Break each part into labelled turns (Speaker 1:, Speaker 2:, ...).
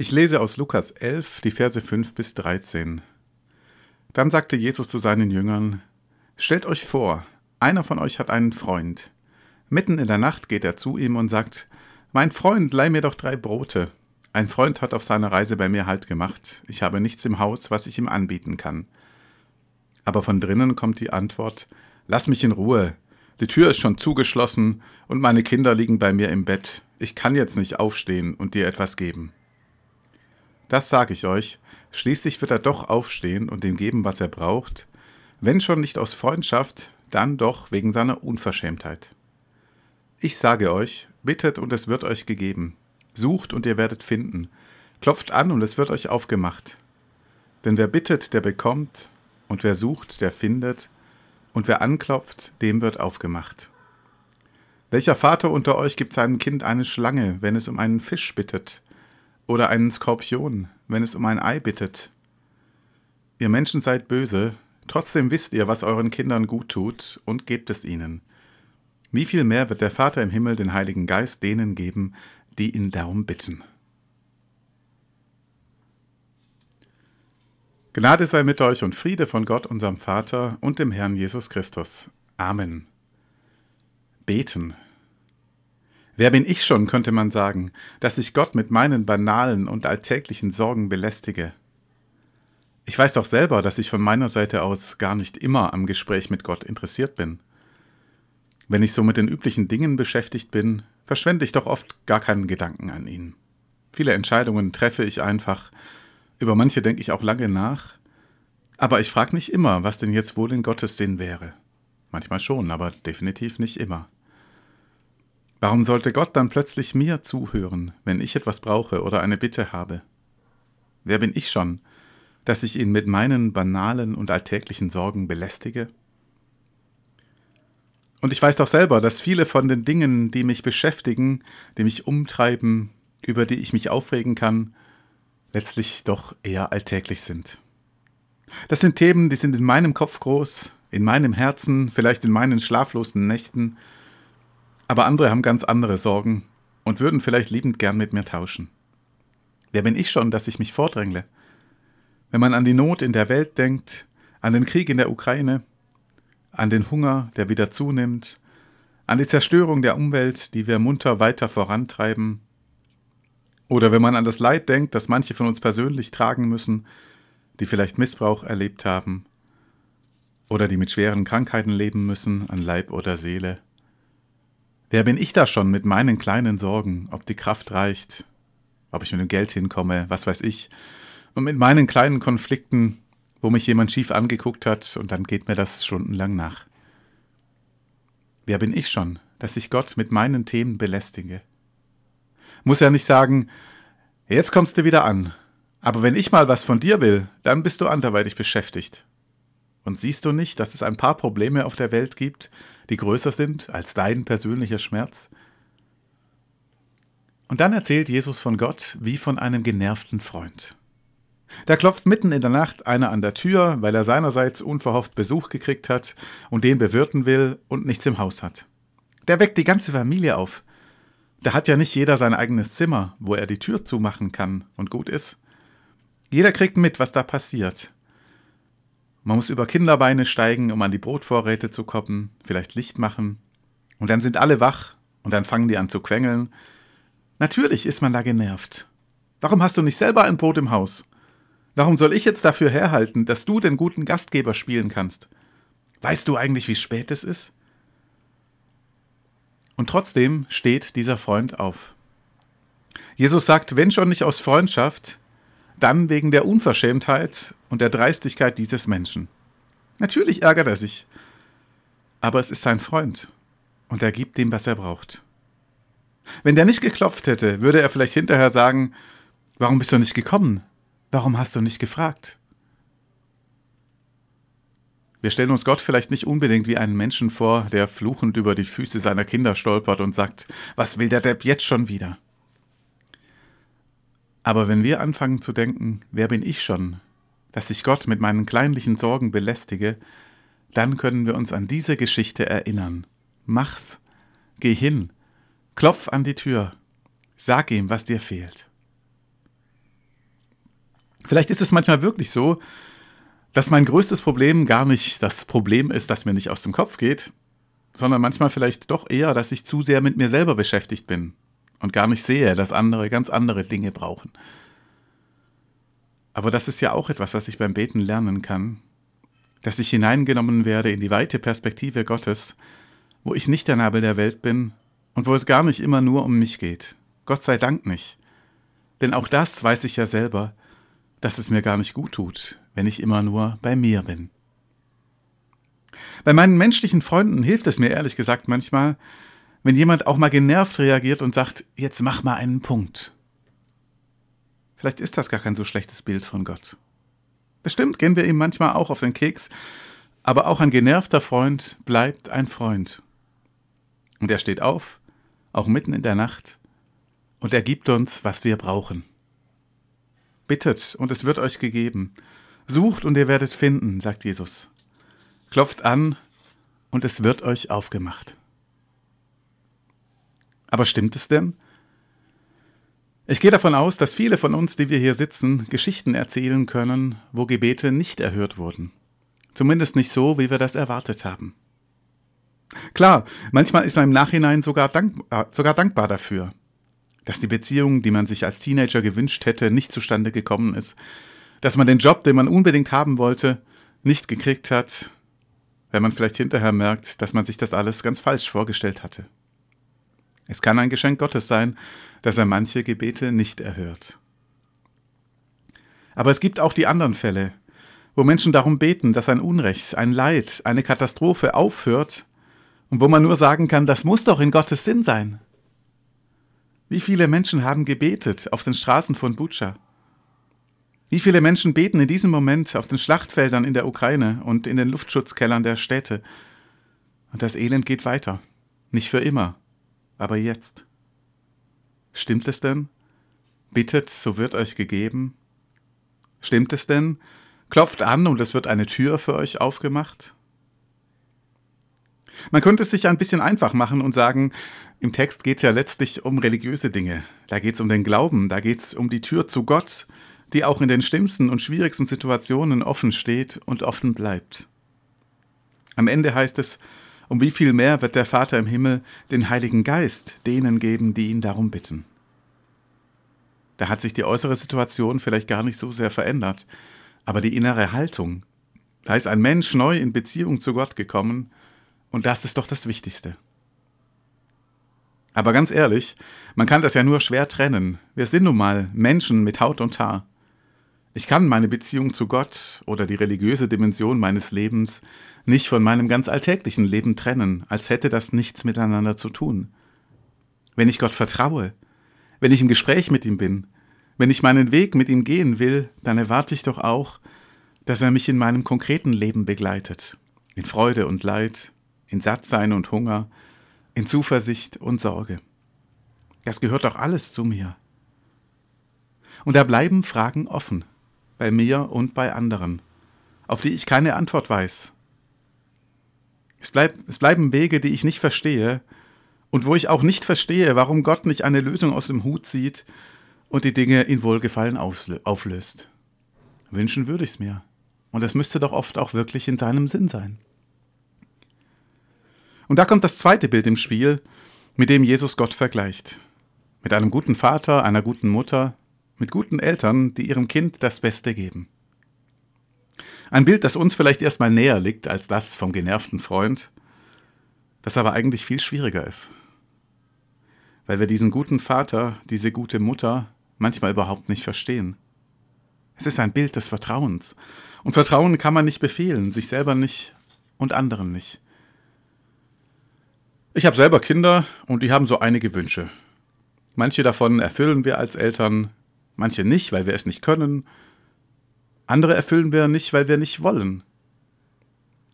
Speaker 1: Ich lese aus Lukas 11, die Verse 5 bis 13. Dann sagte Jesus zu seinen Jüngern, Stellt euch vor, einer von euch hat einen Freund. Mitten in der Nacht geht er zu ihm und sagt, Mein Freund, leih mir doch drei Brote. Ein Freund hat auf seiner Reise bei mir Halt gemacht. Ich habe nichts im Haus, was ich ihm anbieten kann. Aber von drinnen kommt die Antwort, Lass mich in Ruhe. Die Tür ist schon zugeschlossen und meine Kinder liegen bei mir im Bett. Ich kann jetzt nicht aufstehen und dir etwas geben. Das sage ich euch, schließlich wird er doch aufstehen und ihm geben, was er braucht, wenn schon nicht aus Freundschaft, dann doch wegen seiner Unverschämtheit. Ich sage euch, bittet und es wird euch gegeben, sucht und ihr werdet finden, klopft an und es wird euch aufgemacht. Denn wer bittet, der bekommt, und wer sucht, der findet, und wer anklopft, dem wird aufgemacht. Welcher Vater unter euch gibt seinem Kind eine Schlange, wenn es um einen Fisch bittet, oder einen Skorpion, wenn es um ein Ei bittet. Ihr Menschen seid böse, trotzdem wisst ihr, was euren Kindern gut tut, und gebt es ihnen. Wie viel mehr wird der Vater im Himmel den Heiligen Geist denen geben, die ihn darum bitten. Gnade sei mit euch und Friede von Gott, unserem Vater und dem Herrn Jesus Christus. Amen. Beten. Wer bin ich schon, könnte man sagen, dass ich Gott mit meinen banalen und alltäglichen Sorgen belästige? Ich weiß doch selber, dass ich von meiner Seite aus gar nicht immer am Gespräch mit Gott interessiert bin. Wenn ich so mit den üblichen Dingen beschäftigt bin, verschwende ich doch oft gar keinen Gedanken an ihn. Viele Entscheidungen treffe ich einfach, über manche denke ich auch lange nach, aber ich frage nicht immer, was denn jetzt wohl in Gottes Sinn wäre. Manchmal schon, aber definitiv nicht immer. Warum sollte Gott dann plötzlich mir zuhören, wenn ich etwas brauche oder eine Bitte habe? Wer bin ich schon, dass ich ihn mit meinen banalen und alltäglichen Sorgen belästige? Und ich weiß doch selber, dass viele von den Dingen, die mich beschäftigen, die mich umtreiben, über die ich mich aufregen kann, letztlich doch eher alltäglich sind. Das sind Themen, die sind in meinem Kopf groß, in meinem Herzen, vielleicht in meinen schlaflosen Nächten, aber andere haben ganz andere Sorgen und würden vielleicht liebend gern mit mir tauschen. Wer bin ich schon, dass ich mich vordrängle? Wenn man an die Not in der Welt denkt, an den Krieg in der Ukraine, an den Hunger, der wieder zunimmt, an die Zerstörung der Umwelt, die wir munter weiter vorantreiben, oder wenn man an das Leid denkt, das manche von uns persönlich tragen müssen, die vielleicht Missbrauch erlebt haben, oder die mit schweren Krankheiten leben müssen, an Leib oder Seele, Wer bin ich da schon mit meinen kleinen Sorgen, ob die Kraft reicht, ob ich mit dem Geld hinkomme, was weiß ich, und mit meinen kleinen Konflikten, wo mich jemand schief angeguckt hat und dann geht mir das stundenlang nach. Wer bin ich schon, dass ich Gott mit meinen Themen belästige? Muss ja nicht sagen, jetzt kommst du wieder an, aber wenn ich mal was von dir will, dann bist du anderweitig beschäftigt. Und siehst du nicht, dass es ein paar Probleme auf der Welt gibt, die größer sind als dein persönlicher Schmerz? Und dann erzählt Jesus von Gott wie von einem genervten Freund. Da klopft mitten in der Nacht einer an der Tür, weil er seinerseits unverhofft Besuch gekriegt hat und den bewirten will und nichts im Haus hat. Der weckt die ganze Familie auf. Da hat ja nicht jeder sein eigenes Zimmer, wo er die Tür zumachen kann und gut ist. Jeder kriegt mit, was da passiert. Man muss über Kinderbeine steigen, um an die Brotvorräte zu kommen, vielleicht Licht machen. Und dann sind alle wach und dann fangen die an zu quengeln. Natürlich ist man da genervt. Warum hast du nicht selber ein Brot im Haus? Warum soll ich jetzt dafür herhalten, dass du den guten Gastgeber spielen kannst? Weißt du eigentlich, wie spät es ist? Und trotzdem steht dieser Freund auf. Jesus sagt, wenn schon nicht aus Freundschaft, dann wegen der Unverschämtheit und der Dreistigkeit dieses Menschen. Natürlich ärgert er sich, aber es ist sein Freund und er gibt ihm, was er braucht. Wenn der nicht geklopft hätte, würde er vielleicht hinterher sagen, warum bist du nicht gekommen? Warum hast du nicht gefragt? Wir stellen uns Gott vielleicht nicht unbedingt wie einen Menschen vor, der fluchend über die Füße seiner Kinder stolpert und sagt, was will der Depp jetzt schon wieder? Aber wenn wir anfangen zu denken, wer bin ich schon, dass ich Gott mit meinen kleinlichen Sorgen belästige, dann können wir uns an diese Geschichte erinnern. Mach's, geh hin, klopf an die Tür, sag ihm, was dir fehlt. Vielleicht ist es manchmal wirklich so, dass mein größtes Problem gar nicht das Problem ist, das mir nicht aus dem Kopf geht, sondern manchmal vielleicht doch eher, dass ich zu sehr mit mir selber beschäftigt bin und gar nicht sehe, dass andere ganz andere Dinge brauchen. Aber das ist ja auch etwas, was ich beim Beten lernen kann, dass ich hineingenommen werde in die weite Perspektive Gottes, wo ich nicht der Nabel der Welt bin und wo es gar nicht immer nur um mich geht. Gott sei Dank nicht. Denn auch das weiß ich ja selber, dass es mir gar nicht gut tut, wenn ich immer nur bei mir bin. Bei meinen menschlichen Freunden hilft es mir ehrlich gesagt manchmal, wenn jemand auch mal genervt reagiert und sagt, jetzt mach mal einen Punkt. Vielleicht ist das gar kein so schlechtes Bild von Gott. Bestimmt gehen wir ihm manchmal auch auf den Keks, aber auch ein genervter Freund bleibt ein Freund. Und er steht auf, auch mitten in der Nacht, und er gibt uns, was wir brauchen. Bittet, und es wird euch gegeben. Sucht, und ihr werdet finden, sagt Jesus. Klopft an, und es wird euch aufgemacht. Aber stimmt es denn? Ich gehe davon aus, dass viele von uns, die wir hier sitzen, Geschichten erzählen können, wo Gebete nicht erhört wurden. Zumindest nicht so, wie wir das erwartet haben. Klar, manchmal ist man im Nachhinein sogar, dankbar, sogar dankbar dafür, dass die Beziehung, die man sich als Teenager gewünscht hätte, nicht zustande gekommen ist, dass man den Job, den man unbedingt haben wollte, nicht gekriegt hat, wenn man vielleicht hinterher merkt, dass man sich das alles ganz falsch vorgestellt hatte. Es kann ein Geschenk Gottes sein, dass er manche Gebete nicht erhört. Aber es gibt auch die anderen Fälle, wo Menschen darum beten, dass ein Unrecht, ein Leid, eine Katastrophe aufhört und wo man nur sagen kann, das muss doch in Gottes Sinn sein. Wie viele Menschen haben gebetet auf den Straßen von Butscha? Wie viele Menschen beten in diesem Moment auf den Schlachtfeldern in der Ukraine und in den Luftschutzkellern der Städte? Und das Elend geht weiter. Nicht für immer, aber jetzt. Stimmt es denn? Bittet, so wird euch gegeben. Stimmt es denn? Klopft an und es wird eine Tür für euch aufgemacht. Man könnte es sich ein bisschen einfach machen und sagen, im Text geht es ja letztlich um religiöse Dinge. Da geht es um den Glauben, da geht es um die Tür zu Gott, die auch in den schlimmsten und schwierigsten Situationen offen steht und offen bleibt. Am Ende heißt es, um wie viel mehr wird der Vater im Himmel den Heiligen Geist denen geben, die ihn darum bitten. Da hat sich die äußere Situation vielleicht gar nicht so sehr verändert, aber die innere Haltung. Da ist ein Mensch neu in Beziehung zu Gott gekommen, und das ist doch das Wichtigste. Aber ganz ehrlich, man kann das ja nur schwer trennen. Wir sind nun mal Menschen mit Haut und Haar. Ich kann meine Beziehung zu Gott oder die religiöse Dimension meines Lebens nicht von meinem ganz alltäglichen Leben trennen, als hätte das nichts miteinander zu tun. Wenn ich Gott vertraue, wenn ich im Gespräch mit ihm bin, wenn ich meinen Weg mit ihm gehen will, dann erwarte ich doch auch, dass er mich in meinem konkreten Leben begleitet, in Freude und Leid, in Sattsein und Hunger, in Zuversicht und Sorge. Das gehört doch alles zu mir. Und da bleiben Fragen offen, bei mir und bei anderen, auf die ich keine Antwort weiß, es, bleib, es bleiben Wege, die ich nicht verstehe und wo ich auch nicht verstehe, warum Gott nicht eine Lösung aus dem Hut zieht und die Dinge in Wohlgefallen auflöst. Wünschen würde ich es mir. Und es müsste doch oft auch wirklich in seinem Sinn sein. Und da kommt das zweite Bild im Spiel, mit dem Jesus Gott vergleicht. Mit einem guten Vater, einer guten Mutter, mit guten Eltern, die ihrem Kind das Beste geben. Ein Bild, das uns vielleicht erstmal näher liegt als das vom genervten Freund, das aber eigentlich viel schwieriger ist. Weil wir diesen guten Vater, diese gute Mutter manchmal überhaupt nicht verstehen. Es ist ein Bild des Vertrauens. Und Vertrauen kann man nicht befehlen, sich selber nicht und anderen nicht. Ich habe selber Kinder und die haben so einige Wünsche. Manche davon erfüllen wir als Eltern, manche nicht, weil wir es nicht können, andere erfüllen wir nicht, weil wir nicht wollen.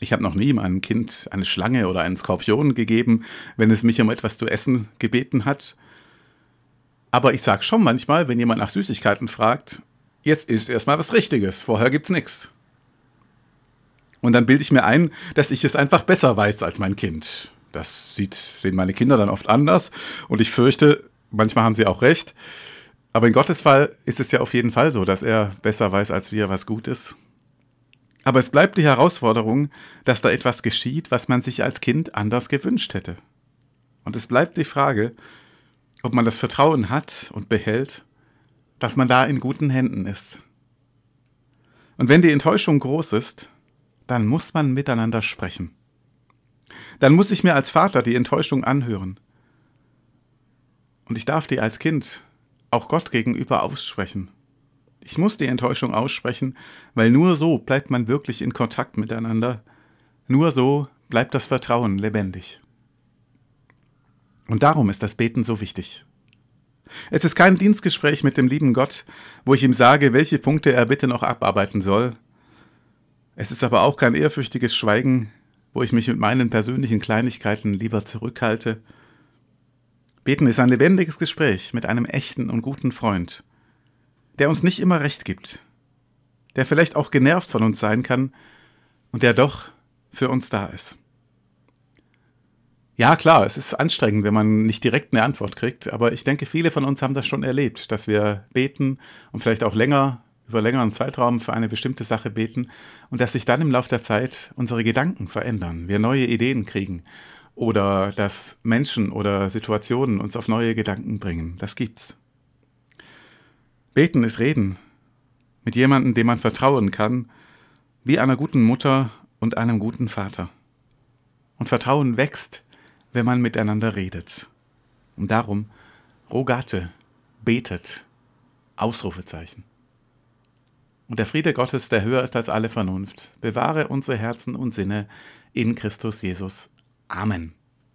Speaker 1: Ich habe noch nie meinem Kind eine Schlange oder einen Skorpion gegeben, wenn es mich um etwas zu essen gebeten hat. Aber ich sage schon manchmal, wenn jemand nach Süßigkeiten fragt, jetzt ist erstmal was Richtiges, vorher gibt's nichts. Und dann bilde ich mir ein, dass ich es einfach besser weiß als mein Kind. Das sieht, sehen meine Kinder dann oft anders und ich fürchte, manchmal haben sie auch recht. Aber in Gottes Fall ist es ja auf jeden Fall so, dass er besser weiß als wir, was gut ist. Aber es bleibt die Herausforderung, dass da etwas geschieht, was man sich als Kind anders gewünscht hätte. Und es bleibt die Frage, ob man das Vertrauen hat und behält, dass man da in guten Händen ist. Und wenn die Enttäuschung groß ist, dann muss man miteinander sprechen. Dann muss ich mir als Vater die Enttäuschung anhören. Und ich darf die als Kind auch Gott gegenüber aussprechen. Ich muss die Enttäuschung aussprechen, weil nur so bleibt man wirklich in Kontakt miteinander. Nur so bleibt das Vertrauen lebendig. Und darum ist das Beten so wichtig. Es ist kein Dienstgespräch mit dem lieben Gott, wo ich ihm sage, welche Punkte er bitte noch abarbeiten soll. Es ist aber auch kein ehrfürchtiges Schweigen, wo ich mich mit meinen persönlichen Kleinigkeiten lieber zurückhalte. Beten ist ein lebendiges Gespräch mit einem echten und guten Freund, der uns nicht immer recht gibt, der vielleicht auch genervt von uns sein kann und der doch für uns da ist. Ja, klar, es ist anstrengend, wenn man nicht direkt eine Antwort kriegt, aber ich denke, viele von uns haben das schon erlebt, dass wir beten und vielleicht auch länger, über längeren Zeitraum für eine bestimmte Sache beten und dass sich dann im Laufe der Zeit unsere Gedanken verändern, wir neue Ideen kriegen oder dass Menschen oder Situationen uns auf neue Gedanken bringen. Das gibt's. Beten ist Reden mit jemandem, dem man vertrauen kann, wie einer guten Mutter und einem guten Vater. Und Vertrauen wächst, wenn man miteinander redet. Und darum, Rogate, betet, Ausrufezeichen. Und der Friede Gottes, der höher ist als alle Vernunft, bewahre unsere Herzen und Sinne in Christus Jesus. Amen.